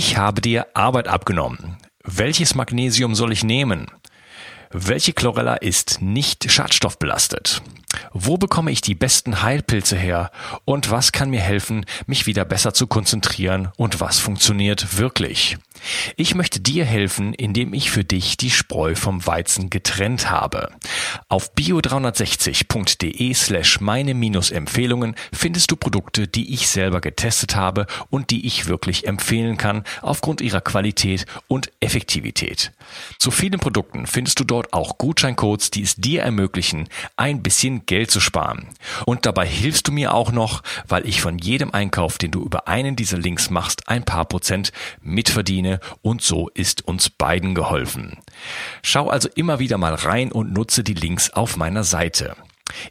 Ich habe dir Arbeit abgenommen. Welches Magnesium soll ich nehmen? Welche Chlorella ist nicht schadstoffbelastet? Wo bekomme ich die besten Heilpilze her? Und was kann mir helfen, mich wieder besser zu konzentrieren? Und was funktioniert wirklich? Ich möchte dir helfen, indem ich für dich die Spreu vom Weizen getrennt habe. Auf bio360.de slash meine Empfehlungen findest du Produkte, die ich selber getestet habe und die ich wirklich empfehlen kann aufgrund ihrer Qualität und Effektivität. Zu vielen Produkten findest du dort auch Gutscheincodes, die es dir ermöglichen, ein bisschen Geld zu sparen. Und dabei hilfst du mir auch noch, weil ich von jedem Einkauf, den du über einen dieser Links machst, ein paar Prozent mitverdiene und so ist uns beiden geholfen. Schau also immer wieder mal rein und nutze die Links auf meiner Seite.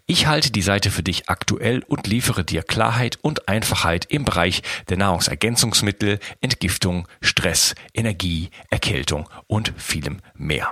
Ich halte die Seite für dich aktuell und liefere dir Klarheit und Einfachheit im Bereich der Nahrungsergänzungsmittel, Entgiftung, Stress, Energie, Erkältung und vielem mehr.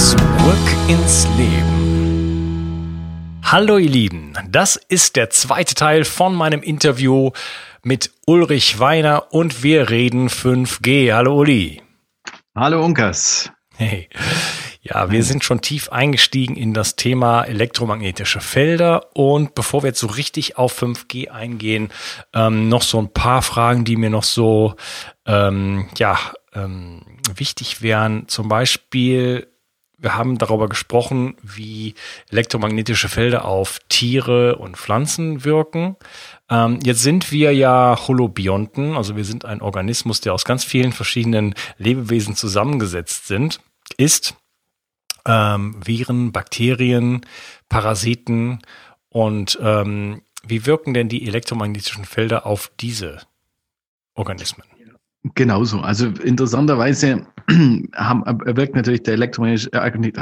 Zurück ins Leben. Hallo ihr Lieben, das ist der zweite Teil von meinem Interview mit Ulrich Weiner und wir reden 5G. Hallo Uli. Hallo Unkas. Hey. Ja, wir sind schon tief eingestiegen in das Thema elektromagnetische Felder und bevor wir jetzt so richtig auf 5G eingehen, ähm, noch so ein paar Fragen, die mir noch so ähm, ja ähm, wichtig wären. Zum Beispiel, wir haben darüber gesprochen, wie elektromagnetische Felder auf Tiere und Pflanzen wirken. Ähm, jetzt sind wir ja Holobionten, also wir sind ein Organismus, der aus ganz vielen verschiedenen Lebewesen zusammengesetzt sind, ist. Ähm, Viren, Bakterien, Parasiten und ähm, wie wirken denn die elektromagnetischen Felder auf diese Organismen? Genauso. Also interessanterweise haben, wirkt natürlich der elektromagnetische äh,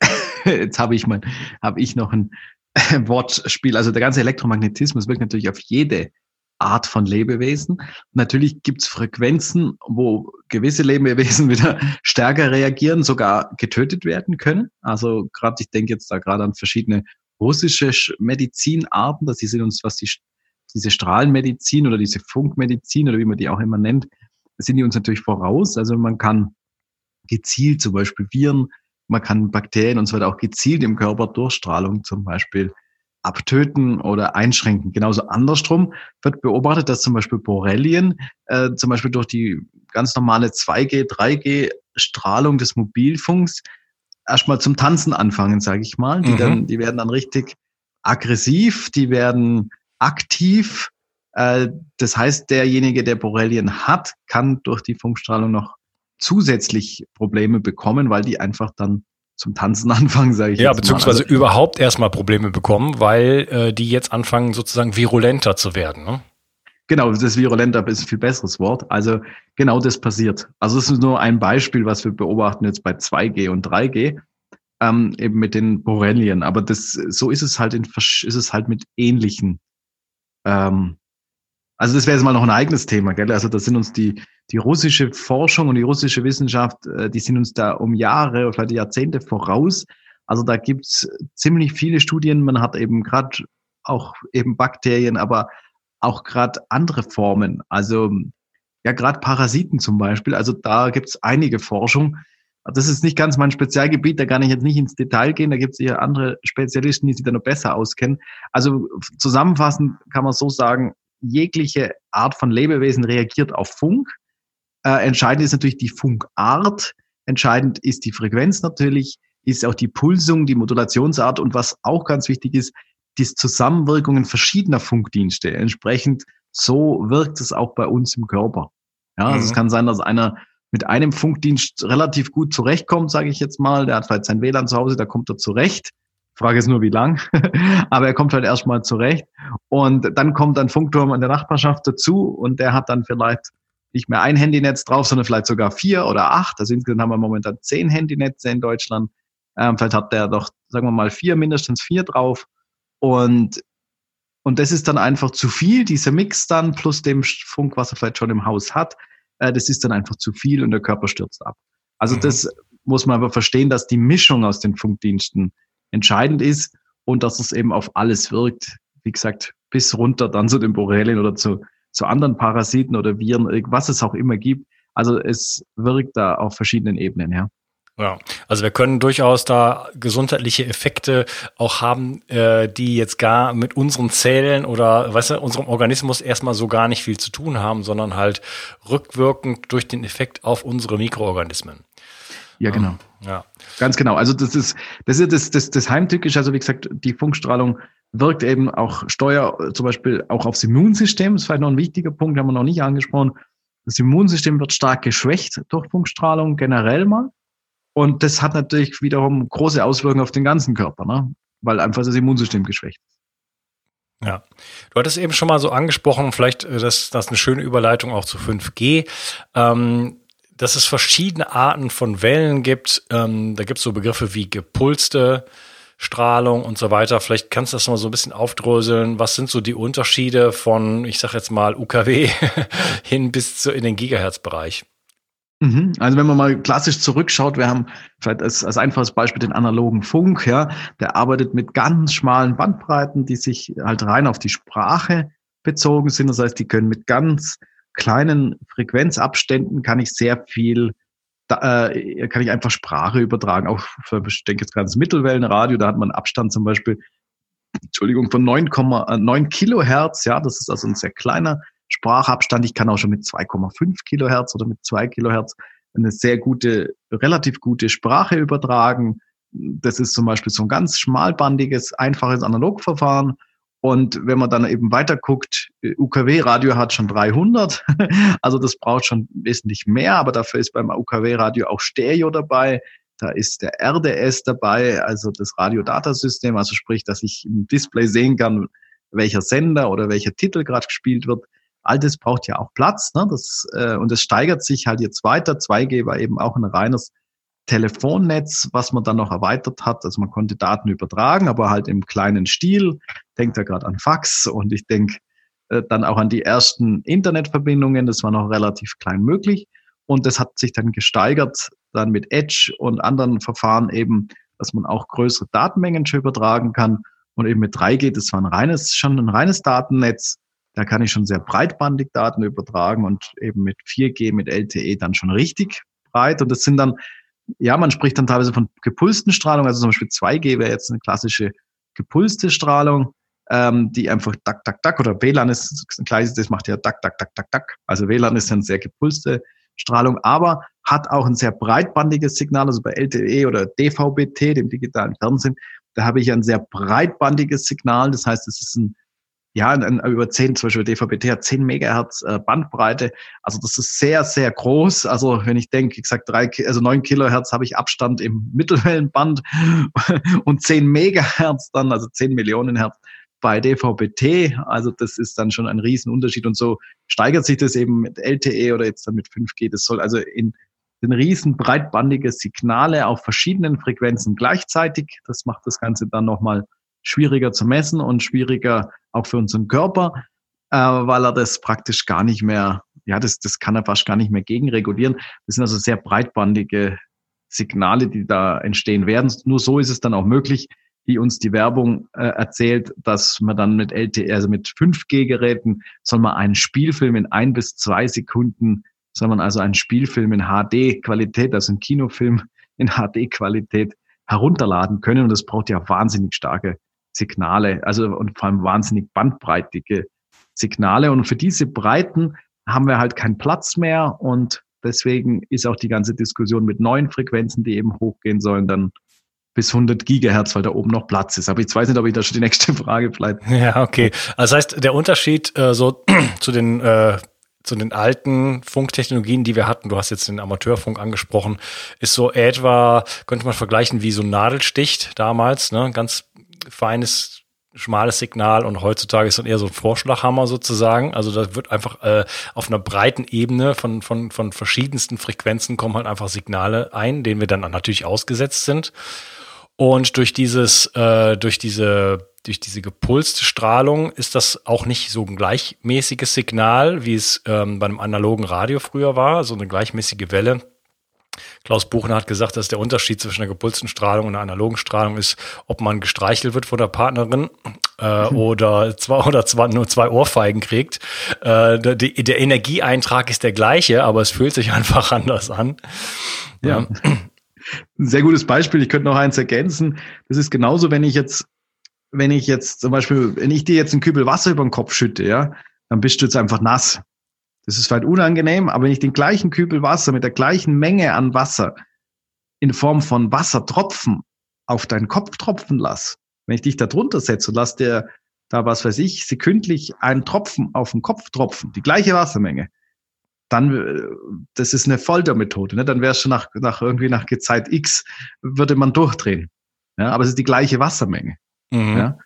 jetzt habe ich mal, habe ich noch ein Wortspiel. Also der ganze Elektromagnetismus wirkt natürlich auf jede Art von Lebewesen. Natürlich gibt's Frequenzen, wo gewisse Lebewesen wieder stärker reagieren, sogar getötet werden können. Also gerade, ich denke jetzt da gerade an verschiedene russische Medizinarten, dass sie sind uns, was die, diese Strahlenmedizin oder diese Funkmedizin oder wie man die auch immer nennt, sind die uns natürlich voraus. Also man kann gezielt zum Beispiel Viren man kann Bakterien und so weiter auch gezielt im Körper durch Strahlung zum Beispiel abtöten oder einschränken. Genauso andersrum wird beobachtet, dass zum Beispiel Borrelien äh, zum Beispiel durch die ganz normale 2G, 3G Strahlung des Mobilfunks erstmal zum Tanzen anfangen, sage ich mal. Die, mhm. dann, die werden dann richtig aggressiv, die werden aktiv. Äh, das heißt, derjenige, der Borrelien hat, kann durch die Funkstrahlung noch zusätzlich Probleme bekommen, weil die einfach dann zum Tanzen anfangen, sage ich. Ja, beziehungsweise also, überhaupt erstmal Probleme bekommen, weil äh, die jetzt anfangen, sozusagen virulenter zu werden. Ne? Genau, das virulenter ist ein viel besseres Wort. Also genau das passiert. Also es ist nur ein Beispiel, was wir beobachten jetzt bei 2G und 3G, ähm, eben mit den Borrelien. Aber das, so ist es halt in, ist es halt mit ähnlichen ähm, also das wäre jetzt mal noch ein eigenes Thema, gell? Also da sind uns die, die russische Forschung und die russische Wissenschaft, äh, die sind uns da um Jahre oder vielleicht Jahrzehnte voraus. Also da gibt's ziemlich viele Studien. Man hat eben gerade auch eben Bakterien, aber auch gerade andere Formen. Also ja, gerade Parasiten zum Beispiel. Also da gibt's einige Forschung. Das ist nicht ganz mein Spezialgebiet, da kann ich jetzt nicht ins Detail gehen. Da gibt's eher andere Spezialisten, die sich da noch besser auskennen. Also zusammenfassend kann man so sagen, jegliche Art von Lebewesen reagiert auf Funk. Äh, entscheidend ist natürlich die Funkart. Entscheidend ist die Frequenz natürlich, ist auch die Pulsung, die Modulationsart und was auch ganz wichtig ist, die Zusammenwirkungen verschiedener Funkdienste. Entsprechend so wirkt es auch bei uns im Körper. Ja, also mhm. es kann sein, dass einer mit einem Funkdienst relativ gut zurechtkommt, sage ich jetzt mal. Der hat vielleicht sein WLAN zu Hause, da kommt er zurecht. Frage ist nur, wie lang. Aber er kommt halt erstmal zurecht. Und dann kommt ein Funkturm an der Nachbarschaft dazu und der hat dann vielleicht nicht mehr ein Handynetz drauf, sondern vielleicht sogar vier oder acht. Also insgesamt haben wir momentan zehn Handynetze in Deutschland. Ähm, vielleicht hat der doch, sagen wir mal, vier, mindestens vier drauf. Und, und das ist dann einfach zu viel, dieser Mix dann plus dem Funk, was er vielleicht schon im Haus hat. Äh, das ist dann einfach zu viel und der Körper stürzt ab. Also mhm. das muss man aber verstehen, dass die Mischung aus den Funkdiensten entscheidend ist und dass es eben auf alles wirkt. Wie gesagt, bis runter dann zu den Borrelien oder zu, zu anderen Parasiten oder Viren, was es auch immer gibt. Also es wirkt da auf verschiedenen Ebenen, ja. Ja, also wir können durchaus da gesundheitliche Effekte auch haben, äh, die jetzt gar mit unseren Zellen oder weißt du, unserem Organismus erstmal so gar nicht viel zu tun haben, sondern halt rückwirkend durch den Effekt auf unsere Mikroorganismen. Ja, genau. Ja. Ganz genau. Also das ist, das ist das, das, das Heimtückische. Also wie gesagt, die Funkstrahlung wirkt eben auch Steuer zum Beispiel auch aufs Immunsystem. Das ist vielleicht noch ein wichtiger Punkt, haben wir noch nicht angesprochen. Das Immunsystem wird stark geschwächt durch Funkstrahlung generell mal. Und das hat natürlich wiederum große Auswirkungen auf den ganzen Körper, ne? weil einfach das Immunsystem geschwächt ist. Ja, du hattest eben schon mal so angesprochen, vielleicht äh, das, das ist eine schöne Überleitung auch zu 5G. Ähm, dass es verschiedene Arten von Wellen gibt. Ähm, da gibt es so Begriffe wie gepulste Strahlung und so weiter. Vielleicht kannst du das mal so ein bisschen aufdröseln. Was sind so die Unterschiede von, ich sag jetzt mal, UKW hin bis zu in den Gigahertz-Bereich? Mhm. Also wenn man mal klassisch zurückschaut, wir haben vielleicht als, als einfaches Beispiel den analogen Funk, ja, der arbeitet mit ganz schmalen Bandbreiten, die sich halt rein auf die Sprache bezogen sind. Das heißt, die können mit ganz kleinen Frequenzabständen kann ich sehr viel, da, äh, kann ich einfach Sprache übertragen. Auch für, ich denke jetzt gerade ans Mittelwellenradio, da hat man Abstand zum Beispiel, Entschuldigung, von 9,9 Kilohertz. Ja, das ist also ein sehr kleiner Sprachabstand. Ich kann auch schon mit 2,5 Kilohertz oder mit 2 Kilohertz eine sehr gute, relativ gute Sprache übertragen. Das ist zum Beispiel so ein ganz schmalbandiges, einfaches Analogverfahren. Und wenn man dann eben weiter guckt, äh, UKW-Radio hat schon 300, also das braucht schon wesentlich mehr, aber dafür ist beim UKW-Radio auch Stereo dabei. Da ist der RDS dabei, also das Radiodatasystem, also sprich, dass ich im Display sehen kann, welcher Sender oder welcher Titel gerade gespielt wird. All das braucht ja auch Platz, ne? Das, äh, und es steigert sich halt jetzt weiter. 2G war eben auch ein reines Telefonnetz, was man dann noch erweitert hat. Also man konnte Daten übertragen, aber halt im kleinen Stil. Denkt da gerade an Fax und ich denke äh, dann auch an die ersten Internetverbindungen. Das war noch relativ klein möglich. Und das hat sich dann gesteigert, dann mit Edge und anderen Verfahren eben, dass man auch größere Datenmengen schon übertragen kann. Und eben mit 3G, das war ein reines, schon ein reines Datennetz. Da kann ich schon sehr breitbandig Daten übertragen und eben mit 4G, mit LTE dann schon richtig breit. Und das sind dann ja, man spricht dann teilweise von gepulsten Strahlung, also zum Beispiel 2G wäre jetzt eine klassische gepulste Strahlung, ähm, die einfach tak, tak, tak oder WLAN ist gleich, das macht ja tak, tak, tak, tak, tak. Also WLAN ist eine sehr gepulste Strahlung, aber hat auch ein sehr breitbandiges Signal, also bei LTE oder DVB-T, dem digitalen Fernsehen, da habe ich ein sehr breitbandiges Signal, das heißt, es ist ein ja, über 10, zum Beispiel DVB-T hat 10 Megahertz äh, Bandbreite. Also das ist sehr, sehr groß. Also wenn ich denke, ich sag drei, also 9 Kilohertz habe ich Abstand im Mittelwellenband und 10 Megahertz dann, also 10 Millionen Hertz bei DVB-T. Also das ist dann schon ein Riesenunterschied. Und so steigert sich das eben mit LTE oder jetzt dann mit 5G. Das soll also in den riesen breitbandige Signale auf verschiedenen Frequenzen gleichzeitig. Das macht das Ganze dann nochmal schwieriger zu messen und schwieriger auch für unseren Körper, äh, weil er das praktisch gar nicht mehr, ja, das, das kann er fast gar nicht mehr gegenregulieren. Das sind also sehr breitbandige Signale, die da entstehen werden. Nur so ist es dann auch möglich, wie uns die Werbung äh, erzählt, dass man dann mit LTE, also mit 5G-Geräten, soll man einen Spielfilm in ein bis zwei Sekunden, soll man also einen Spielfilm in HD-Qualität, also einen Kinofilm in HD-Qualität herunterladen können. Und das braucht ja wahnsinnig starke Signale, also und vor allem wahnsinnig bandbreitige Signale. Und für diese Breiten haben wir halt keinen Platz mehr und deswegen ist auch die ganze Diskussion mit neuen Frequenzen, die eben hochgehen sollen, dann bis 100 Gigahertz, weil da oben noch Platz ist. Aber ich weiß nicht, ob ich da schon die nächste Frage bleibe. Ja, okay. Also das heißt, der Unterschied äh, so zu den äh, zu den alten Funktechnologien, die wir hatten, du hast jetzt den Amateurfunk angesprochen, ist so etwa, könnte man vergleichen wie so ein Nadelsticht damals, ne? Ganz feines schmales Signal und heutzutage ist dann eher so ein Vorschlaghammer sozusagen. Also da wird einfach äh, auf einer breiten Ebene von, von, von verschiedensten Frequenzen kommen halt einfach Signale ein, denen wir dann natürlich ausgesetzt sind. Und durch dieses, äh, durch diese durch diese gepulste Strahlung ist das auch nicht so ein gleichmäßiges Signal, wie es ähm, bei einem analogen Radio früher war, so eine gleichmäßige Welle. Klaus Buchner hat gesagt, dass der Unterschied zwischen der gepulsten Strahlung und der analogen Strahlung ist, ob man gestreichelt wird von der Partnerin äh, mhm. oder zwei oder zwei, nur zwei Ohrfeigen kriegt. Äh, der, der Energieeintrag ist der gleiche, aber es fühlt sich einfach anders an. Ja. Ein sehr gutes Beispiel. Ich könnte noch eins ergänzen. Das ist genauso, wenn ich jetzt wenn ich jetzt zum Beispiel, wenn ich dir jetzt einen Kübel Wasser über den Kopf schütte, ja, dann bist du jetzt einfach nass. Das ist vielleicht unangenehm, aber wenn ich den gleichen Kübel Wasser mit der gleichen Menge an Wasser in Form von Wassertropfen auf deinen Kopf tropfen lasse, wenn ich dich da drunter setze und lass dir da, was weiß ich, sekündlich einen Tropfen auf den Kopf tropfen, die gleiche Wassermenge, dann, das ist eine Foltermethode, ne? dann wärst du nach, nach irgendwie nach Zeit X, würde man durchdrehen. Ja, aber es ist die gleiche Wassermenge. Mhm. Ja?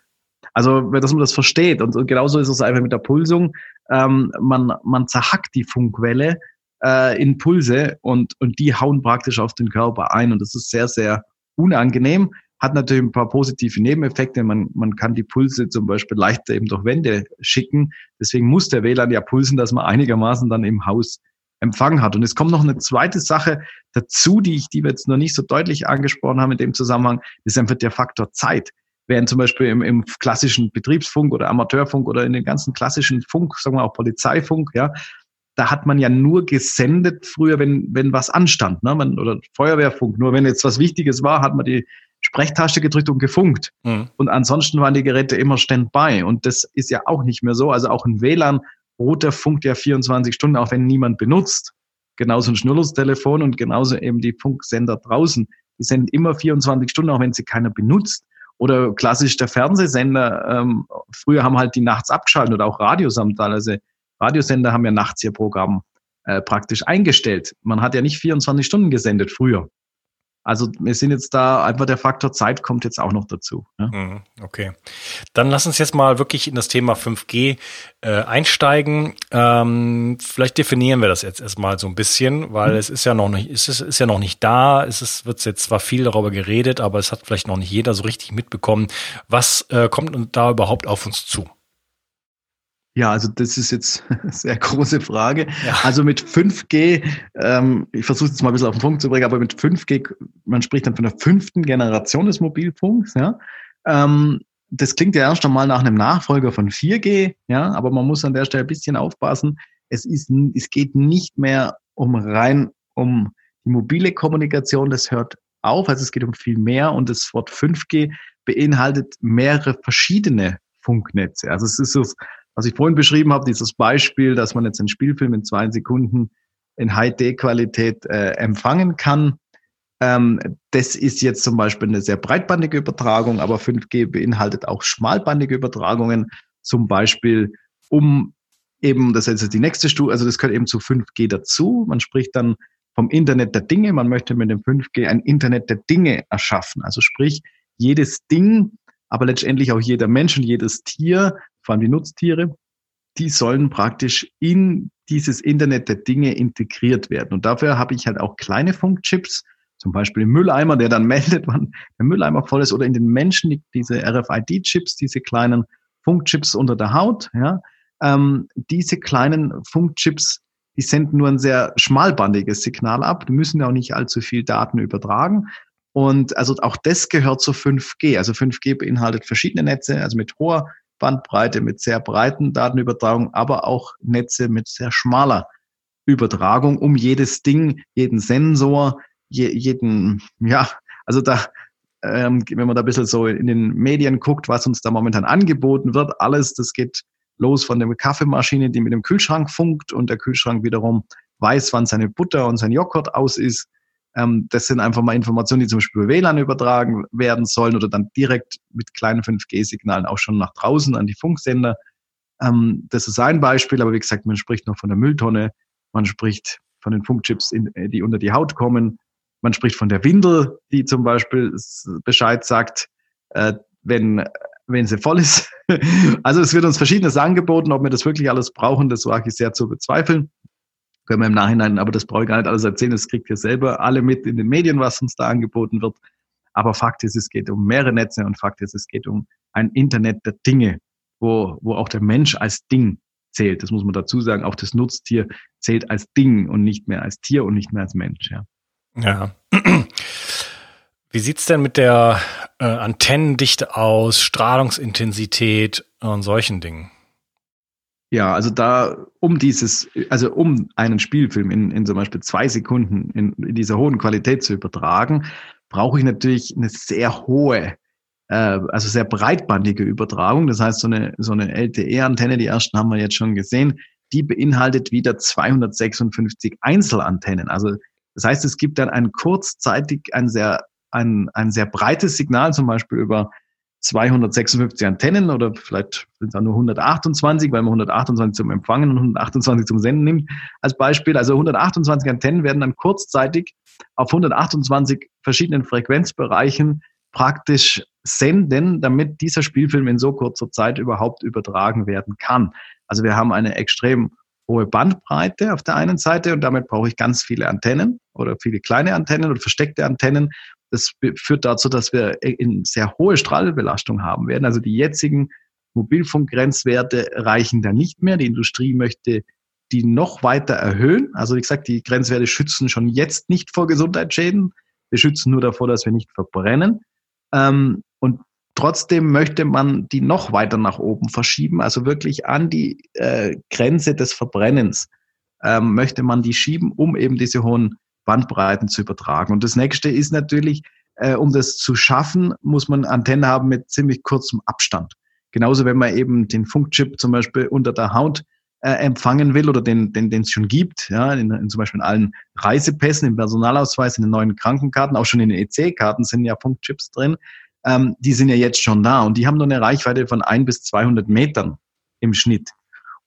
Also, dass man das versteht. Und, genauso ist es einfach mit der Pulsung. Ähm, man, man zerhackt die Funkwelle äh, in Pulse und, und die hauen praktisch auf den Körper ein. Und das ist sehr, sehr unangenehm. Hat natürlich ein paar positive Nebeneffekte. Man, man kann die Pulse zum Beispiel leichter eben durch Wände schicken. Deswegen muss der WLAN ja pulsen, dass man einigermaßen dann im Haus Empfang hat. Und es kommt noch eine zweite Sache dazu, die ich, die wir jetzt noch nicht so deutlich angesprochen haben in dem Zusammenhang, ist einfach der Faktor Zeit während zum Beispiel im, im klassischen Betriebsfunk oder Amateurfunk oder in den ganzen klassischen Funk, sagen wir auch Polizeifunk, ja, da hat man ja nur gesendet früher, wenn, wenn was anstand, ne? Man, oder Feuerwehrfunk. Nur wenn jetzt was Wichtiges war, hat man die Sprechtaste gedrückt und gefunkt. Mhm. Und ansonsten waren die Geräte immer standby. Und das ist ja auch nicht mehr so. Also auch ein WLAN-Router funkt ja 24 Stunden, auch wenn niemand benutzt. Genauso ein Schnurlustelefon und genauso eben die Funksender draußen. Die senden immer 24 Stunden, auch wenn sie keiner benutzt. Oder klassisch der Fernsehsender, ähm, früher haben halt die nachts abgeschaltet oder auch Radiosamtal. Also Radiosender haben ja nachts ihr Programm äh, praktisch eingestellt. Man hat ja nicht 24 Stunden gesendet früher. Also wir sind jetzt da, einfach der Faktor Zeit kommt jetzt auch noch dazu. Ne? Okay. Dann lass uns jetzt mal wirklich in das Thema 5G äh, einsteigen. Ähm, vielleicht definieren wir das jetzt erstmal so ein bisschen, weil mhm. es ist ja noch nicht, es ist, ist ja noch nicht da. Es ist, wird jetzt zwar viel darüber geredet, aber es hat vielleicht noch nicht jeder so richtig mitbekommen. Was äh, kommt da überhaupt auf uns zu? Ja, also das ist jetzt eine sehr große Frage. Ja. Also mit 5G, ähm, ich versuche es jetzt mal ein bisschen auf den Punkt zu bringen, aber mit 5G, man spricht dann von der fünften Generation des Mobilfunks, ja. Ähm, das klingt ja erst einmal nach einem Nachfolger von 4G, ja, aber man muss an der Stelle ein bisschen aufpassen. Es ist, es geht nicht mehr um rein um die mobile Kommunikation, das hört auf, also es geht um viel mehr und das Wort 5G beinhaltet mehrere verschiedene Funknetze. Also es ist so was ich vorhin beschrieben habe, dieses Beispiel, dass man jetzt einen Spielfilm in zwei Sekunden in High-D-Qualität äh, empfangen kann. Ähm, das ist jetzt zum Beispiel eine sehr breitbandige Übertragung, aber 5G beinhaltet auch schmalbandige Übertragungen, zum Beispiel um eben, das ist jetzt die nächste Stufe, also das gehört eben zu 5G dazu. Man spricht dann vom Internet der Dinge. Man möchte mit dem 5G ein Internet der Dinge erschaffen. Also sprich, jedes Ding, aber letztendlich auch jeder Mensch und jedes Tier vor allem die Nutztiere, die sollen praktisch in dieses Internet der Dinge integriert werden. Und dafür habe ich halt auch kleine Funkchips, zum Beispiel im Mülleimer, der dann meldet, wann der Mülleimer voll ist, oder in den Menschen diese RFID-Chips, diese kleinen Funkchips unter der Haut. Ja. Ähm, diese kleinen Funkchips, die senden nur ein sehr schmalbandiges Signal ab. Die müssen ja auch nicht allzu viel Daten übertragen. Und also auch das gehört zu 5G. Also 5G beinhaltet verschiedene Netze, also mit hoher Bandbreite mit sehr breiten Datenübertragung, aber auch Netze mit sehr schmaler Übertragung, um jedes Ding, jeden Sensor, je, jeden, ja, also da, ähm, wenn man da ein bisschen so in den Medien guckt, was uns da momentan angeboten wird, alles, das geht los von der Kaffeemaschine, die mit dem Kühlschrank funkt und der Kühlschrank wiederum weiß, wann seine Butter und sein Joghurt aus ist ähm, das sind einfach mal Informationen, die zum Beispiel über WLAN übertragen werden sollen oder dann direkt mit kleinen 5G-Signalen auch schon nach draußen an die Funksender Ähm, das ist ein Beispiel, aber wie gesagt, man spricht noch von der Mülltonne, man spricht von den Funkchips, in, äh, die unter die Haut kommen, man spricht von der Windel, die zum Beispiel Bescheid sagt, äh, wenn, wenn sie voll ist. also es wird uns verschiedenes angeboten, ob wir das wirklich alles brauchen, das wage ich sehr zu bezweifeln. Können wir im Nachhinein, aber das brauche ich gar nicht alles erzählen, das kriegt ihr selber alle mit in den Medien, was uns da angeboten wird. Aber Fakt ist, es geht um mehrere Netze und Fakt ist, es geht um ein Internet der Dinge, wo, wo auch der Mensch als Ding zählt. Das muss man dazu sagen. Auch das Nutztier zählt als Ding und nicht mehr als Tier und nicht mehr als Mensch. Ja. ja. Wie sieht's denn mit der äh, Antennendichte aus, Strahlungsintensität und solchen Dingen? Ja, also da um dieses, also um einen Spielfilm in, in zum Beispiel zwei Sekunden in, in dieser hohen Qualität zu übertragen, brauche ich natürlich eine sehr hohe, äh, also sehr breitbandige Übertragung. Das heißt, so eine, so eine LTE-Antenne, die ersten haben wir jetzt schon gesehen, die beinhaltet wieder 256 Einzelantennen. Also das heißt, es gibt dann ein kurzzeitig ein sehr, ein, ein sehr breites Signal, zum Beispiel über 256 Antennen oder vielleicht sind es auch nur 128, weil man 128 zum Empfangen und 128 zum Senden nimmt als Beispiel. Also 128 Antennen werden dann kurzzeitig auf 128 verschiedenen Frequenzbereichen praktisch senden, damit dieser Spielfilm in so kurzer Zeit überhaupt übertragen werden kann. Also wir haben eine extrem hohe Bandbreite auf der einen Seite und damit brauche ich ganz viele Antennen oder viele kleine Antennen oder versteckte Antennen, das führt dazu, dass wir in sehr hohe Strahlbelastung haben werden. Also die jetzigen Mobilfunkgrenzwerte reichen da nicht mehr. Die Industrie möchte die noch weiter erhöhen. Also wie gesagt, die Grenzwerte schützen schon jetzt nicht vor Gesundheitsschäden. Wir schützen nur davor, dass wir nicht verbrennen. Ähm, und trotzdem möchte man die noch weiter nach oben verschieben, also wirklich an die äh, Grenze des Verbrennens ähm, möchte man die schieben, um eben diese hohen Bandbreiten zu übertragen. Und das nächste ist natürlich, äh, um das zu schaffen, muss man Antennen haben mit ziemlich kurzem Abstand. Genauso, wenn man eben den Funkchip zum Beispiel unter der Haut äh, empfangen will oder den den den es schon gibt, ja, in, in, zum Beispiel in allen Reisepässen, im Personalausweis, in den neuen Krankenkarten, auch schon in den EC-Karten sind ja Funkchips drin. Ähm, die sind ja jetzt schon da und die haben nur eine Reichweite von ein bis 200 Metern im Schnitt.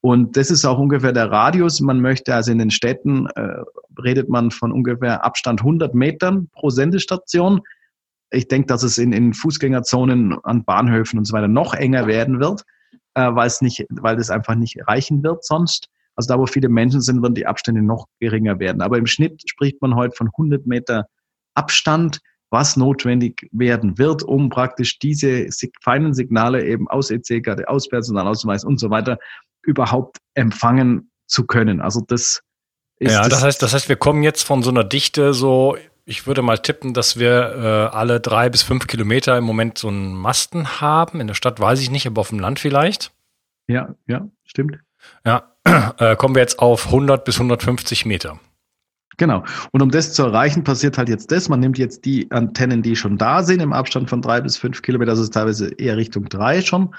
Und das ist auch ungefähr der Radius. Man möchte also in den Städten, äh, redet man von ungefähr Abstand 100 Metern pro Sendestation. Ich denke, dass es in, in Fußgängerzonen an Bahnhöfen und so weiter noch enger werden wird, äh, weil es nicht, weil das einfach nicht reichen wird sonst. Also da, wo viele Menschen sind, werden die Abstände noch geringer werden. Aber im Schnitt spricht man heute von 100 Meter Abstand, was notwendig werden wird, um praktisch diese feinen Signale eben aus EC-Karte, aus Personalausweis und so weiter überhaupt empfangen zu können. Also das ist. Ja, das heißt, das heißt, wir kommen jetzt von so einer Dichte so, ich würde mal tippen, dass wir äh, alle drei bis fünf Kilometer im Moment so einen Masten haben. In der Stadt weiß ich nicht, aber auf dem Land vielleicht. Ja, ja, stimmt. Ja, äh, kommen wir jetzt auf 100 bis 150 Meter. Genau. Und um das zu erreichen, passiert halt jetzt das. Man nimmt jetzt die Antennen, die schon da sind, im Abstand von drei bis fünf Kilometer, ist teilweise eher Richtung drei schon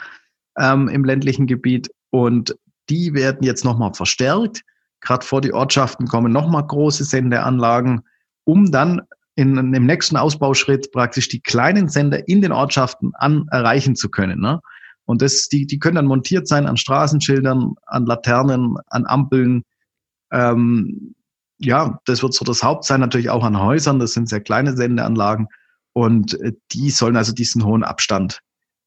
ähm, im ländlichen Gebiet und die werden jetzt nochmal verstärkt. Gerade vor die Ortschaften kommen nochmal große Sendeanlagen, um dann in, in dem nächsten Ausbauschritt praktisch die kleinen Sender in den Ortschaften an erreichen zu können. Ne? Und das, die, die können dann montiert sein an Straßenschildern, an Laternen, an Ampeln. Ähm, ja, das wird so das Haupt sein, natürlich auch an Häusern. Das sind sehr kleine Sendeanlagen. Und äh, die sollen also diesen hohen Abstand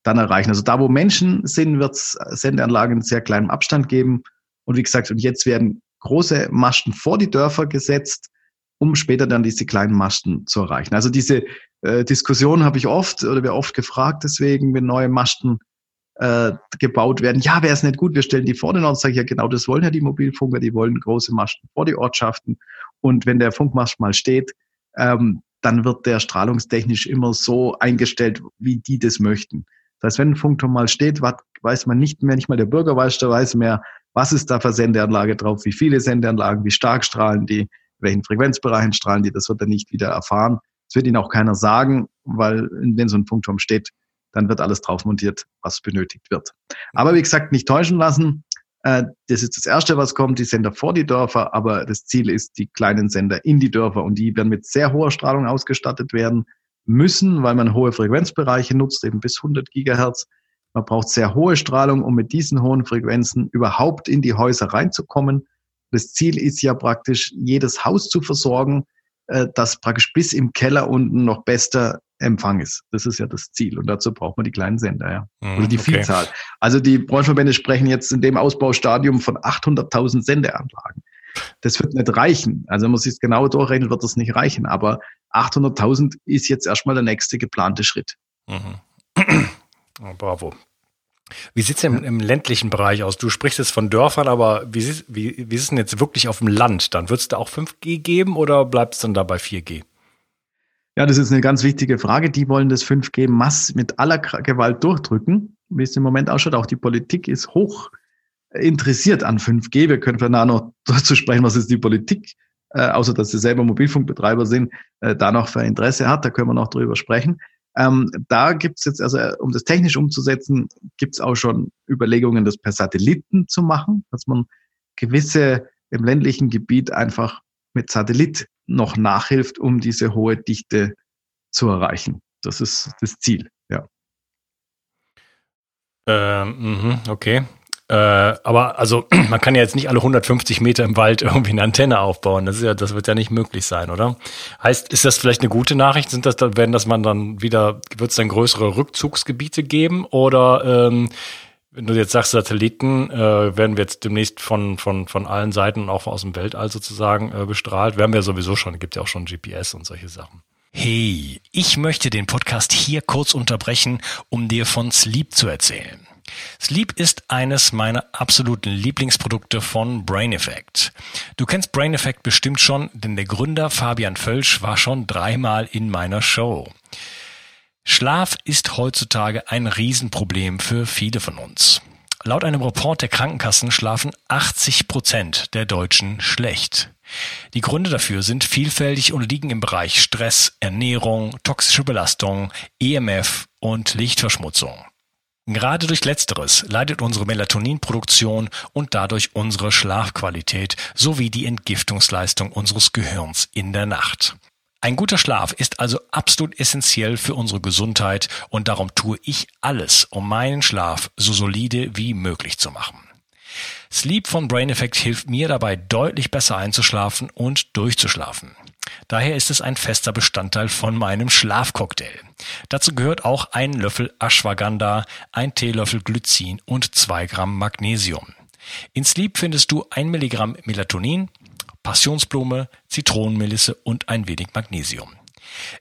dann erreichen. Also da, wo Menschen sind, wird es Sendeanlagen in sehr kleinem Abstand geben. Und wie gesagt, und jetzt werden große Masten vor die Dörfer gesetzt, um später dann diese kleinen Masten zu erreichen. Also diese äh, Diskussion habe ich oft oder wir oft gefragt, deswegen, wenn neue Masten äh, gebaut werden. Ja, wäre es nicht gut, wir stellen die vor den Ort, sage ich ja, genau das wollen ja die Mobilfunker, die wollen große Masten vor die Ortschaften. Und wenn der Funkmast mal steht, ähm, dann wird der strahlungstechnisch immer so eingestellt, wie die das möchten. Das heißt, wenn ein Funkturm mal steht, weiß man nicht mehr, nicht mal der Bürger weiß, der weiß mehr, was ist da für Sendeanlage drauf, wie viele Sendeanlagen, wie stark strahlen die, welchen Frequenzbereichen strahlen die, das wird er nicht wieder erfahren. Das wird ihnen auch keiner sagen, weil wenn so ein Funkturm steht, dann wird alles drauf montiert, was benötigt wird. Aber wie gesagt, nicht täuschen lassen. Äh, das ist das Erste, was kommt, die Sender vor die Dörfer, aber das Ziel ist, die kleinen Sender in die Dörfer und die werden mit sehr hoher Strahlung ausgestattet werden müssen, weil man hohe Frequenzbereiche nutzt, eben bis 100 Gigahertz. Man braucht sehr hohe Strahlung, um mit diesen hohen Frequenzen überhaupt in die Häuser reinzukommen. Das Ziel ist ja praktisch, jedes Haus zu versorgen, äh, das praktisch bis im Keller unten noch bester Empfang ist. Das ist ja das Ziel. Und dazu braucht man die kleinen Sender, ja. Mhm, Oder die okay. Vielzahl. Also die Branchenverbände sprechen jetzt in dem Ausbaustadium von 800.000 Sendeanlagen. Das wird nicht reichen. Also wenn man sich genau durchrechnet, wird das nicht reichen. Aber 800.000 ist jetzt erstmal der nächste geplante Schritt. Mhm. Oh, bravo. Wie sieht es denn im, ländlichen Bereich aus? Du sprichst jetzt von Dörfern, aber wie, wie, wie ist es denn jetzt wirklich auf dem Land? Dann wird es da auch 5G geben oder bleibt es dann da bei 4G? Ja, das ist eine ganz wichtige Frage. Die wollen das 5G mass mit aller Gewalt durchdrücken, wie es im Moment ausschaut. Auch die Politik ist hoch interessiert an 5G. Wir können vielleicht noch dazu sprechen, was ist die Politik, äh, außer dass sie selber Mobilfunkbetreiber sind, äh, da noch für Interesse hat. Da können wir noch drüber sprechen. Ähm, da gibt's jetzt, also um das technisch umzusetzen, gibt's auch schon Überlegungen, das per Satelliten zu machen, dass man gewisse im ländlichen Gebiet einfach mit Satellit noch nachhilft, um diese hohe Dichte zu erreichen. Das ist das Ziel, ja. Ähm, mhm, okay. Äh, aber also man kann ja jetzt nicht alle 150 Meter im Wald irgendwie eine Antenne aufbauen. Das ist ja, das wird ja nicht möglich sein, oder? Heißt, ist das vielleicht eine gute Nachricht? Sind das dann, werden das man dann wieder, wird es dann größere Rückzugsgebiete geben? Oder ähm, wenn du jetzt sagst Satelliten, äh, werden wir jetzt demnächst von, von, von allen Seiten, auch aus dem Weltall sozusagen, äh, bestrahlt. Werden wir sowieso schon, gibt ja auch schon GPS und solche Sachen. Hey, ich möchte den Podcast hier kurz unterbrechen, um dir von Sleep zu erzählen. Sleep ist eines meiner absoluten Lieblingsprodukte von Brain Effect. Du kennst Brain Effect bestimmt schon, denn der Gründer Fabian Völsch war schon dreimal in meiner Show. Schlaf ist heutzutage ein Riesenproblem für viele von uns. Laut einem Report der Krankenkassen schlafen 80 Prozent der Deutschen schlecht. Die Gründe dafür sind vielfältig und liegen im Bereich Stress, Ernährung, toxische Belastung, EMF und Lichtverschmutzung. Gerade durch Letzteres leidet unsere Melatoninproduktion und dadurch unsere Schlafqualität sowie die Entgiftungsleistung unseres Gehirns in der Nacht. Ein guter Schlaf ist also absolut essentiell für unsere Gesundheit und darum tue ich alles, um meinen Schlaf so solide wie möglich zu machen. Sleep von Brain Effect hilft mir dabei deutlich besser einzuschlafen und durchzuschlafen. Daher ist es ein fester Bestandteil von meinem Schlafcocktail. Dazu gehört auch ein Löffel Ashwagandha, ein Teelöffel Glycin und zwei Gramm Magnesium. In Sleep findest du ein Milligramm Melatonin, Passionsblume, Zitronenmelisse und ein wenig Magnesium.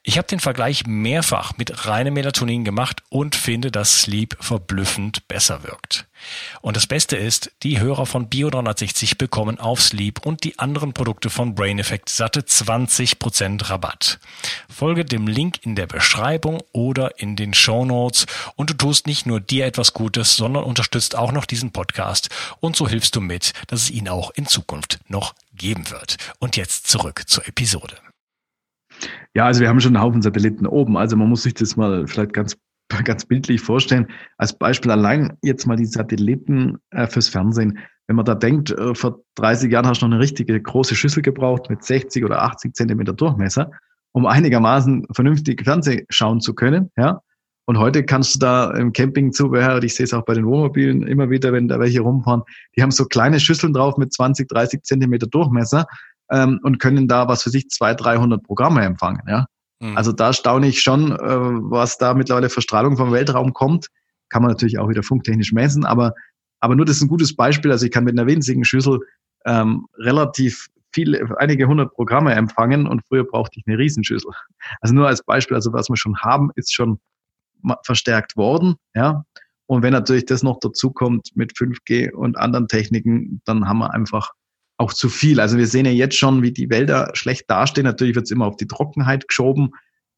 Ich habe den Vergleich mehrfach mit reinem Melatonin gemacht und finde, dass Sleep verblüffend besser wirkt. Und das Beste ist, die Hörer von Bio360 bekommen auf Sleep und die anderen Produkte von Brain Effect satte 20% Rabatt. Folge dem Link in der Beschreibung oder in den Show Notes und du tust nicht nur dir etwas Gutes, sondern unterstützt auch noch diesen Podcast und so hilfst du mit, dass es ihn auch in Zukunft noch geben wird. Und jetzt zurück zur Episode. Ja, also wir haben schon einen Haufen Satelliten oben. Also man muss sich das mal vielleicht ganz, ganz bildlich vorstellen. Als Beispiel allein jetzt mal die Satelliten äh, fürs Fernsehen. Wenn man da denkt, äh, vor 30 Jahren hast du noch eine richtige große Schüssel gebraucht mit 60 oder 80 Zentimeter Durchmesser, um einigermaßen vernünftig Fernsehen schauen zu können. Ja, und heute kannst du da im Campingzubehör, ich sehe es auch bei den Wohnmobilen immer wieder, wenn da welche rumfahren, die haben so kleine Schüsseln drauf mit 20, 30 Zentimeter Durchmesser ähm, und können da, was für sich, 200, 300 Programme empfangen. Ja? Mhm. Also da staune ich schon, äh, was da mittlerweile für Strahlung vom Weltraum kommt. Kann man natürlich auch wieder funktechnisch messen, aber, aber nur das ist ein gutes Beispiel. Also ich kann mit einer winzigen Schüssel ähm, relativ viele, einige hundert Programme empfangen und früher brauchte ich eine Riesenschüssel. Also nur als Beispiel, also was wir schon haben, ist schon verstärkt worden, ja. Und wenn natürlich das noch dazu kommt mit 5G und anderen Techniken, dann haben wir einfach auch zu viel. Also wir sehen ja jetzt schon, wie die Wälder schlecht dastehen. Natürlich wird es immer auf die Trockenheit geschoben.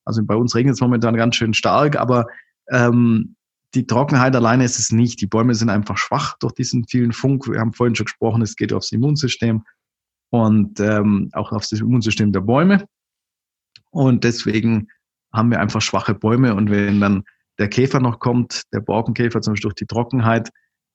Also bei uns regnet es momentan ganz schön stark, aber ähm, die Trockenheit alleine ist es nicht. Die Bäume sind einfach schwach durch diesen vielen Funk. Wir haben vorhin schon gesprochen, es geht aufs Immunsystem und ähm, auch aufs Immunsystem der Bäume. Und deswegen haben wir einfach schwache Bäume. Und wenn dann der Käfer noch kommt, der Borkenkäfer zum Beispiel durch die Trockenheit,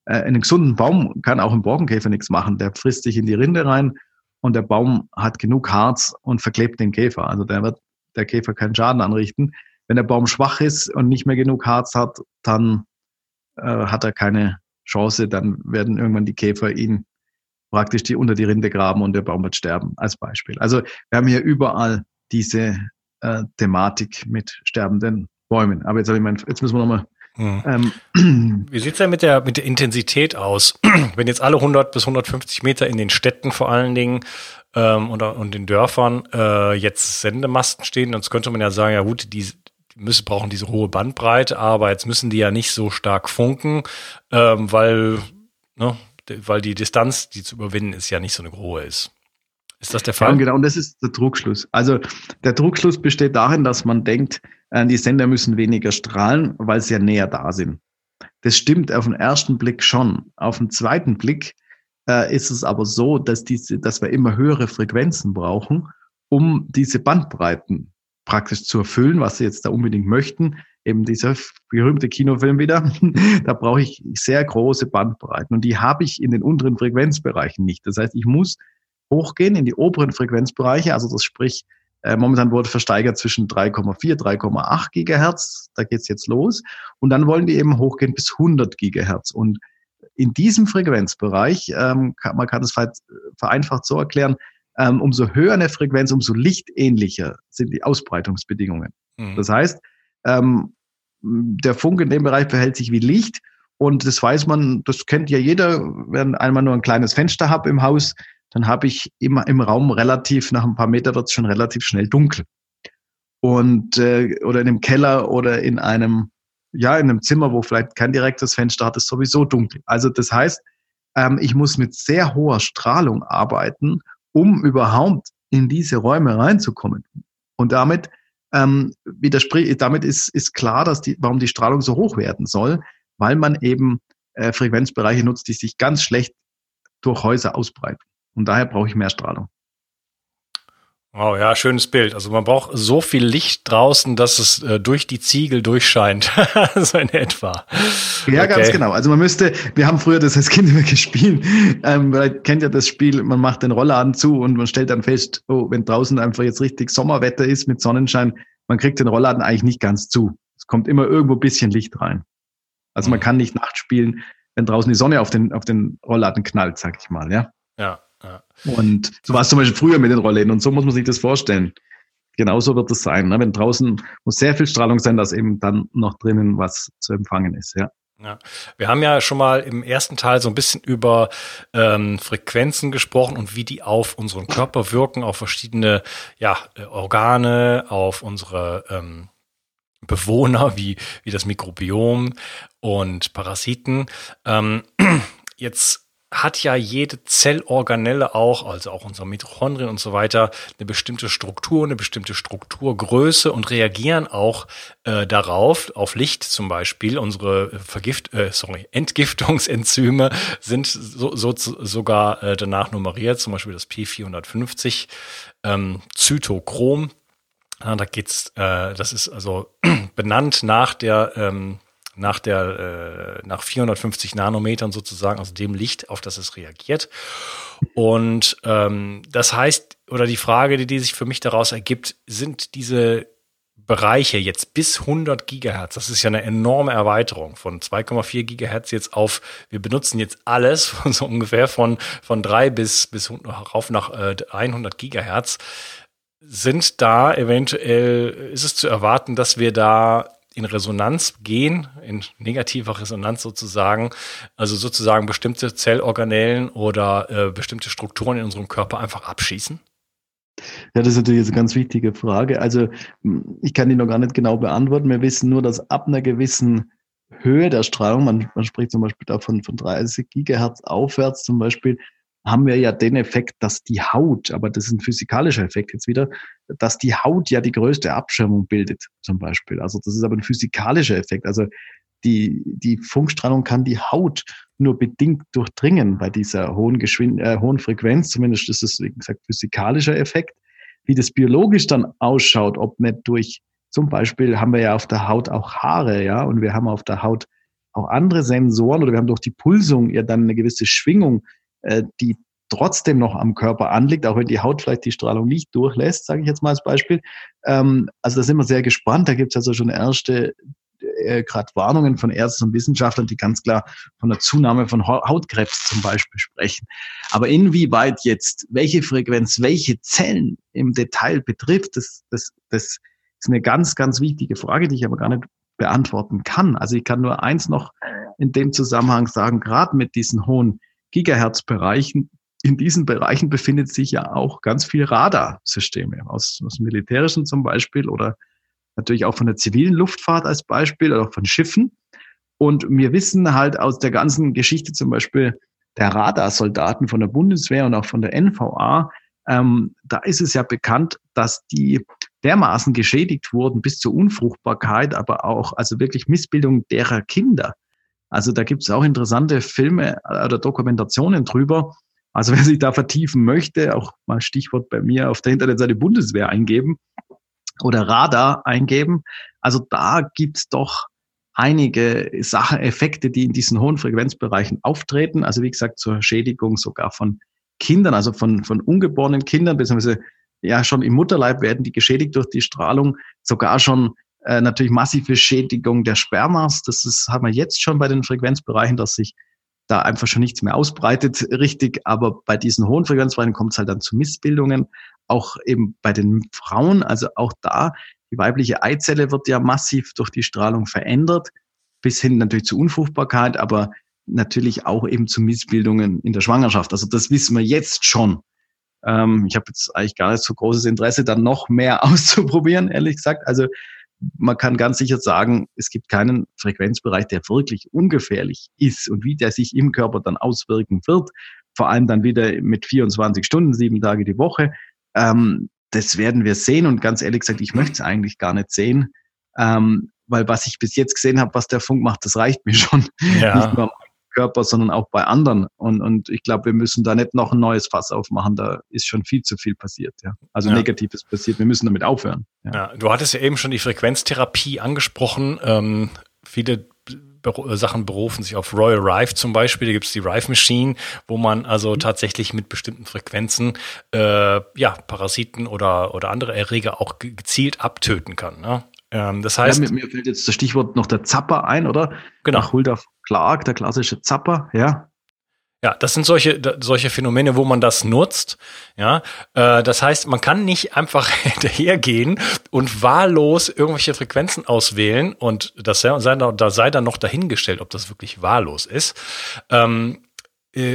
äh, einen gesunden Baum kann auch ein Borkenkäfer nichts machen. Der frisst sich in die Rinde rein und der Baum hat genug Harz und verklebt den Käfer. Also der wird der Käfer keinen Schaden anrichten. Wenn der Baum schwach ist und nicht mehr genug Harz hat, dann äh, hat er keine Chance, dann werden irgendwann die Käfer ihn praktisch die unter die Rinde graben und der Baum wird sterben, als Beispiel. Also wir haben hier überall diese äh, Thematik mit sterbenden Bäumen. Aber jetzt, ich mein, jetzt müssen wir nochmal hm. Ähm, Wie sieht's denn mit der, mit der Intensität aus? Wenn jetzt alle 100 bis 150 Meter in den Städten vor allen Dingen ähm, und, und den Dörfern äh, jetzt Sendemasten stehen, dann könnte man ja sagen, ja gut, die, die müssen, brauchen diese hohe Bandbreite, aber jetzt müssen die ja nicht so stark funken, ähm, weil, ne, weil die Distanz, die zu überwinden ist, ja nicht so eine hohe ist. Ist das der Fall? Ja, genau, und das ist der Druckschluss. Also der Druckschluss besteht darin, dass man denkt, äh, die Sender müssen weniger strahlen, weil sie ja näher da sind. Das stimmt auf den ersten Blick schon. Auf den zweiten Blick äh, ist es aber so, dass, diese, dass wir immer höhere Frequenzen brauchen, um diese Bandbreiten praktisch zu erfüllen, was sie jetzt da unbedingt möchten. Eben dieser berühmte Kinofilm wieder. da brauche ich sehr große Bandbreiten und die habe ich in den unteren Frequenzbereichen nicht. Das heißt, ich muss hochgehen in die oberen Frequenzbereiche, also das sprich äh, momentan wurde versteigert zwischen 3,4, 3,8 Gigahertz. Da geht's jetzt los. Und dann wollen die eben hochgehen bis 100 Gigahertz. Und in diesem Frequenzbereich, ähm, kann, man kann es vereinfacht so erklären, ähm, umso höher eine Frequenz, umso lichtähnlicher sind die Ausbreitungsbedingungen. Mhm. Das heißt, ähm, der Funke in dem Bereich verhält sich wie Licht. Und das weiß man, das kennt ja jeder, wenn einmal nur ein kleines Fenster habe im Haus, dann habe ich immer im Raum relativ, nach ein paar Meter wird es schon relativ schnell dunkel. Und äh, oder in einem Keller oder in einem, ja, in einem Zimmer, wo vielleicht kein direktes Fenster hat, ist sowieso dunkel. Also das heißt, ähm, ich muss mit sehr hoher Strahlung arbeiten, um überhaupt in diese Räume reinzukommen. Und damit ähm, widerspricht, damit ist, ist klar, dass die, warum die Strahlung so hoch werden soll, weil man eben äh, Frequenzbereiche nutzt, die sich ganz schlecht durch Häuser ausbreiten. Und daher brauche ich mehr Strahlung. Wow, ja, schönes Bild. Also man braucht so viel Licht draußen, dass es äh, durch die Ziegel durchscheint. so in etwa. Ja, okay. ganz genau. Also man müsste, wir haben früher das als Kind immer gespielt. Ähm, vielleicht kennt ja das Spiel, man macht den Rollladen zu und man stellt dann fest, oh, wenn draußen einfach jetzt richtig Sommerwetter ist mit Sonnenschein, man kriegt den Rollladen eigentlich nicht ganz zu. Es kommt immer irgendwo ein bisschen Licht rein. Also man mhm. kann nicht nachts spielen, wenn draußen die Sonne auf den, auf den Rollladen knallt, sag ich mal, ja. Ja. Und so war es zum Beispiel früher mit den Rollläden und so muss man sich das vorstellen. Genauso wird es sein. Ne? Wenn draußen muss sehr viel Strahlung sein, dass eben dann noch drinnen was zu empfangen ist. Ja. Ja, wir haben ja schon mal im ersten Teil so ein bisschen über ähm, Frequenzen gesprochen und wie die auf unseren Körper wirken, auf verschiedene ja, äh, Organe, auf unsere ähm, Bewohner, wie, wie das Mikrobiom und Parasiten. Ähm, jetzt hat ja jede Zellorganelle auch, also auch unsere Mitochondrien und so weiter, eine bestimmte Struktur, eine bestimmte Strukturgröße und reagieren auch äh, darauf, auf Licht zum Beispiel. Unsere Vergift, äh, sorry, Entgiftungsenzyme sind so, so, sogar äh, danach nummeriert, zum Beispiel das P450, ähm, Zytochrom. Ja, da geht's, äh, das ist also benannt nach der ähm, nach der äh, nach 450 Nanometern sozusagen, also dem Licht, auf das es reagiert. Und ähm, das heißt, oder die Frage, die, die sich für mich daraus ergibt, sind diese Bereiche jetzt bis 100 Gigahertz, das ist ja eine enorme Erweiterung von 2,4 Gigahertz jetzt auf, wir benutzen jetzt alles so ungefähr von, von drei bis, bis rauf nach äh, 100 Gigahertz. Sind da eventuell, ist es zu erwarten, dass wir da in Resonanz gehen, in negativer Resonanz sozusagen, also sozusagen bestimmte Zellorganellen oder äh, bestimmte Strukturen in unserem Körper einfach abschießen? Ja, das ist natürlich eine ganz wichtige Frage. Also ich kann die noch gar nicht genau beantworten. Wir wissen nur, dass ab einer gewissen Höhe der Strahlung, man, man spricht zum Beispiel davon von 30 Gigahertz aufwärts zum Beispiel, haben wir ja den Effekt, dass die Haut, aber das ist ein physikalischer Effekt jetzt wieder, dass die Haut ja die größte Abschirmung bildet, zum Beispiel. Also das ist aber ein physikalischer Effekt. Also die, die Funkstrahlung kann die Haut nur bedingt durchdringen bei dieser hohen, Geschwind äh, hohen Frequenz. Zumindest ist es, wie gesagt, physikalischer Effekt. Wie das biologisch dann ausschaut, ob nicht durch, zum Beispiel haben wir ja auf der Haut auch Haare, ja, und wir haben auf der Haut auch andere Sensoren oder wir haben durch die Pulsung ja dann eine gewisse Schwingung, die trotzdem noch am Körper anliegt, auch wenn die Haut vielleicht die Strahlung nicht durchlässt, sage ich jetzt mal als Beispiel. Ähm, also da sind wir sehr gespannt. Da gibt es also schon erste äh, gerade Warnungen von Ärzten und Wissenschaftlern, die ganz klar von der Zunahme von Hautkrebs zum Beispiel sprechen. Aber inwieweit jetzt welche Frequenz welche Zellen im Detail betrifft, das, das, das ist eine ganz, ganz wichtige Frage, die ich aber gar nicht beantworten kann. Also ich kann nur eins noch in dem Zusammenhang sagen, gerade mit diesen hohen Gigahertz-Bereichen, in diesen Bereichen befindet sich ja auch ganz viel Radarsysteme aus, aus militärischen zum Beispiel oder natürlich auch von der zivilen Luftfahrt als Beispiel oder auch von Schiffen. Und wir wissen halt aus der ganzen Geschichte zum Beispiel der Radarsoldaten von der Bundeswehr und auch von der NVA, ähm, da ist es ja bekannt, dass die dermaßen geschädigt wurden bis zur Unfruchtbarkeit, aber auch also wirklich Missbildung derer Kinder. Also da gibt es auch interessante Filme oder Dokumentationen drüber, also wer sich da vertiefen möchte, auch mal Stichwort bei mir auf der Internetseite Bundeswehr eingeben oder Radar eingeben. Also da gibt's doch einige Sachen, Effekte, die in diesen hohen Frequenzbereichen auftreten. Also wie gesagt, zur Schädigung sogar von Kindern, also von, von ungeborenen Kindern, beziehungsweise ja schon im Mutterleib werden die geschädigt durch die Strahlung, sogar schon äh, natürlich massive Schädigung der Spermas. Das ist, haben wir jetzt schon bei den Frequenzbereichen, dass sich da einfach schon nichts mehr ausbreitet, richtig. Aber bei diesen hohen Frequenzbereichen kommt es halt dann zu Missbildungen. Auch eben bei den Frauen, also auch da, die weibliche Eizelle wird ja massiv durch die Strahlung verändert, bis hin natürlich zu Unfruchtbarkeit, aber natürlich auch eben zu Missbildungen in der Schwangerschaft. Also das wissen wir jetzt schon. Ähm, ich habe jetzt eigentlich gar nicht so großes Interesse, dann noch mehr auszuprobieren, ehrlich gesagt. Also man kann ganz sicher sagen, es gibt keinen Frequenzbereich, der wirklich ungefährlich ist und wie der sich im Körper dann auswirken wird, vor allem dann wieder mit 24 Stunden, sieben Tage die Woche. Ähm, das werden wir sehen und ganz ehrlich gesagt, ich möchte es eigentlich gar nicht sehen, ähm, weil was ich bis jetzt gesehen habe, was der Funk macht, das reicht mir schon. Ja. Nicht nur am Körper, sondern auch bei anderen. Und, und ich glaube, wir müssen da nicht noch ein neues Fass aufmachen. Da ist schon viel zu viel passiert. Ja. Also ja. Negatives passiert. Wir müssen damit aufhören. Ja. ja. du hattest ja eben schon die Frequenztherapie angesprochen. Ähm, viele Sachen berufen sich auf Royal Rife zum Beispiel. Da gibt es die Rife Machine, wo man also mhm. tatsächlich mit bestimmten Frequenzen äh, ja Parasiten oder oder andere Erreger auch gezielt abtöten kann. Ne? Ähm, das heißt, ja, mir, mir, fällt jetzt das Stichwort noch der Zapper ein, oder? Genau. Nach Hulda Clark, der klassische Zapper, ja. Ja, das sind solche, solche Phänomene, wo man das nutzt. Ja, äh, das heißt, man kann nicht einfach hinterhergehen und wahllos irgendwelche Frequenzen auswählen und das sei, da sei dann noch dahingestellt, ob das wirklich wahllos ist. Ähm, äh,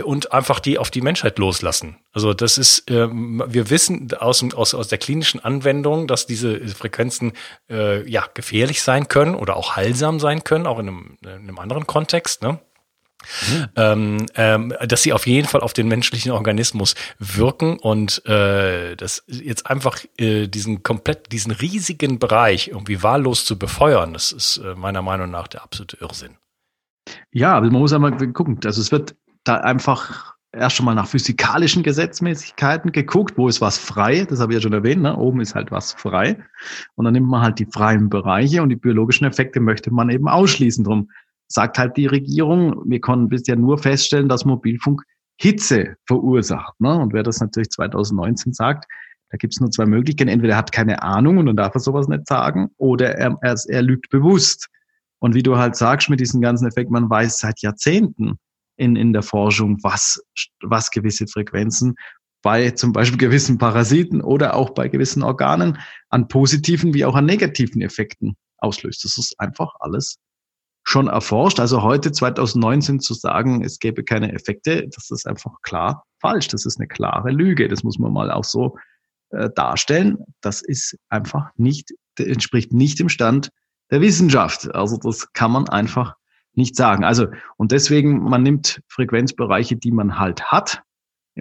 und einfach die auf die Menschheit loslassen. Also das ist, ähm, wir wissen aus, aus, aus der klinischen Anwendung, dass diese Frequenzen äh, ja gefährlich sein können oder auch heilsam sein können, auch in einem, in einem anderen Kontext. Ne? Mhm. Ähm, ähm, dass sie auf jeden Fall auf den menschlichen Organismus wirken und äh, das jetzt einfach äh, diesen komplett, diesen riesigen Bereich irgendwie wahllos zu befeuern, das ist äh, meiner Meinung nach der absolute Irrsinn. Ja, aber man muss einmal gucken. Also es wird da einfach erst einmal nach physikalischen Gesetzmäßigkeiten geguckt, wo ist was frei, das habe ich ja schon erwähnt, ne? oben ist halt was frei und dann nimmt man halt die freien Bereiche und die biologischen Effekte möchte man eben ausschließen. Drum sagt halt die Regierung, wir konnten bisher nur feststellen, dass Mobilfunk Hitze verursacht. Ne? Und wer das natürlich 2019 sagt, da gibt es nur zwei Möglichkeiten. Entweder er hat keine Ahnung und dann darf er sowas nicht sagen, oder er, er, er lügt bewusst. Und wie du halt sagst mit diesen ganzen Effekten, man weiß seit Jahrzehnten, in, in der Forschung, was, was gewisse Frequenzen bei zum Beispiel gewissen Parasiten oder auch bei gewissen Organen an positiven wie auch an negativen Effekten auslöst. Das ist einfach alles schon erforscht. Also heute 2019 zu sagen, es gäbe keine Effekte, das ist einfach klar falsch. Das ist eine klare Lüge. Das muss man mal auch so äh, darstellen. Das ist einfach nicht, entspricht nicht dem Stand der Wissenschaft. Also das kann man einfach nicht sagen. Also, und deswegen, man nimmt Frequenzbereiche, die man halt hat,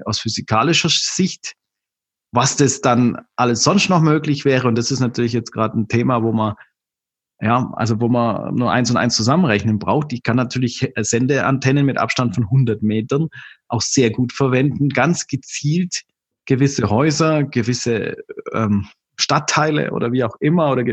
aus physikalischer Sicht. Was das dann alles sonst noch möglich wäre, und das ist natürlich jetzt gerade ein Thema, wo man ja, also wo man nur eins und eins zusammenrechnen braucht. Ich kann natürlich Sendeantennen mit Abstand von 100 Metern auch sehr gut verwenden, ganz gezielt gewisse Häuser, gewisse ähm, Stadtteile oder wie auch immer oder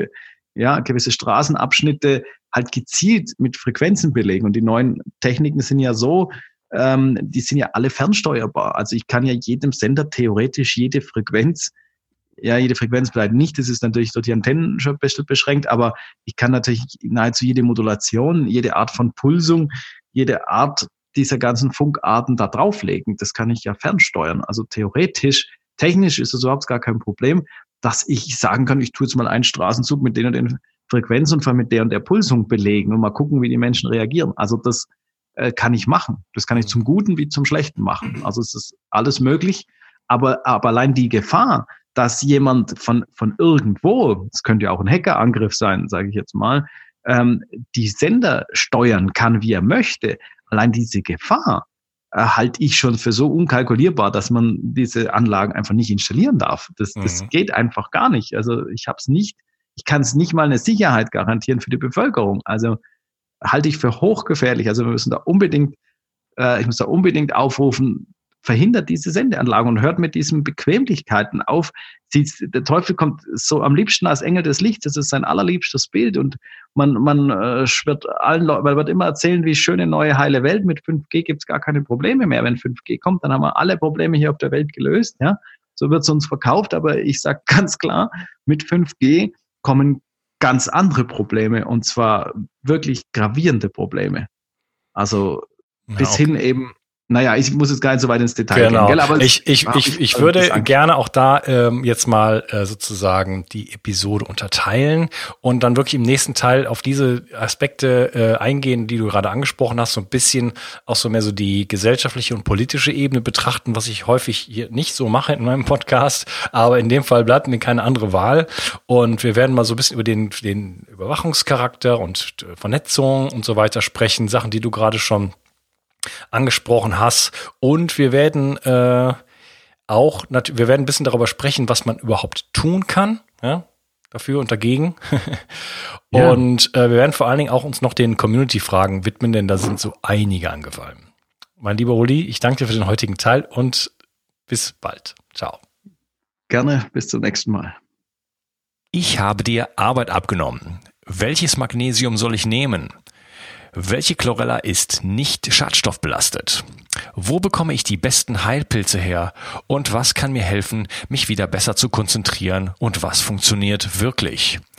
ja, gewisse Straßenabschnitte halt gezielt mit Frequenzen belegen. Und die neuen Techniken sind ja so, ähm, die sind ja alle fernsteuerbar. Also ich kann ja jedem Sender theoretisch jede Frequenz ja, jede Frequenz bleibt nicht. Das ist natürlich durch die Antennen schon beschränkt, aber ich kann natürlich nahezu jede Modulation, jede Art von Pulsung, jede Art dieser ganzen Funkarten da drauflegen. Das kann ich ja fernsteuern. Also theoretisch, technisch ist es überhaupt gar kein Problem, dass ich sagen kann, ich tue jetzt mal einen Straßenzug mit den und den Frequenz und mit der und der Pulsung belegen und mal gucken, wie die Menschen reagieren. Also das äh, kann ich machen. Das kann ich zum Guten wie zum Schlechten machen. Also es ist alles möglich. Aber, aber allein die Gefahr, dass jemand von, von irgendwo, es könnte ja auch ein Hackerangriff sein, sage ich jetzt mal, ähm, die Sender steuern kann, wie er möchte, allein diese Gefahr halte ich schon für so unkalkulierbar, dass man diese Anlagen einfach nicht installieren darf. Das, mhm. das geht einfach gar nicht. Also ich habe es nicht, ich kann es nicht mal eine Sicherheit garantieren für die Bevölkerung. Also halte ich für hochgefährlich. Also wir müssen da unbedingt, äh, ich muss da unbedingt aufrufen, verhindert diese Sendeanlagen und hört mit diesen Bequemlichkeiten auf. Sie, der Teufel kommt so am liebsten als Engel des Lichts. Das ist sein allerliebstes Bild und man, man äh, wird allen Leuten, man wird immer erzählen, wie schöne neue heile Welt. Mit 5G gibt es gar keine Probleme mehr. Wenn 5G kommt, dann haben wir alle Probleme hier auf der Welt gelöst. Ja, so wird es uns verkauft. Aber ich sage ganz klar, mit 5G kommen ganz andere Probleme und zwar wirklich gravierende Probleme. Also ja, bis okay. hin eben naja, ich muss jetzt gar nicht so weit ins Detail genau. gehen. Gell? Aber ich, ich, ich, ich würde gerne auch da ähm, jetzt mal äh, sozusagen die Episode unterteilen und dann wirklich im nächsten Teil auf diese Aspekte äh, eingehen, die du gerade angesprochen hast, so ein bisschen auch so mehr so die gesellschaftliche und politische Ebene betrachten, was ich häufig hier nicht so mache in meinem Podcast. Aber in dem Fall bleibt mir keine andere Wahl. Und wir werden mal so ein bisschen über den, den Überwachungscharakter und äh, Vernetzung und so weiter sprechen, Sachen, die du gerade schon angesprochen hast. Und wir werden äh, auch, wir werden ein bisschen darüber sprechen, was man überhaupt tun kann, ja, dafür und dagegen. ja. Und äh, wir werden vor allen Dingen auch uns noch den Community-Fragen widmen, denn da sind so einige angefallen. Mein lieber Uli, ich danke dir für den heutigen Teil und bis bald. Ciao. Gerne, bis zum nächsten Mal. Ich habe dir Arbeit abgenommen. Welches Magnesium soll ich nehmen? Welche Chlorella ist nicht schadstoffbelastet? Wo bekomme ich die besten Heilpilze her? Und was kann mir helfen, mich wieder besser zu konzentrieren? Und was funktioniert wirklich?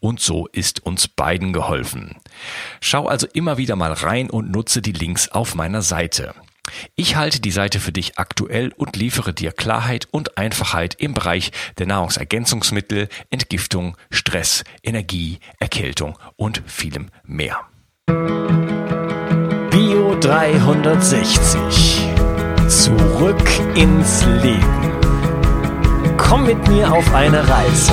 und so ist uns beiden geholfen. Schau also immer wieder mal rein und nutze die Links auf meiner Seite. Ich halte die Seite für dich aktuell und liefere dir Klarheit und Einfachheit im Bereich der Nahrungsergänzungsmittel, Entgiftung, Stress, Energie, Erkältung und vielem mehr. Bio 360. Zurück ins Leben. Komm mit mir auf eine Reise.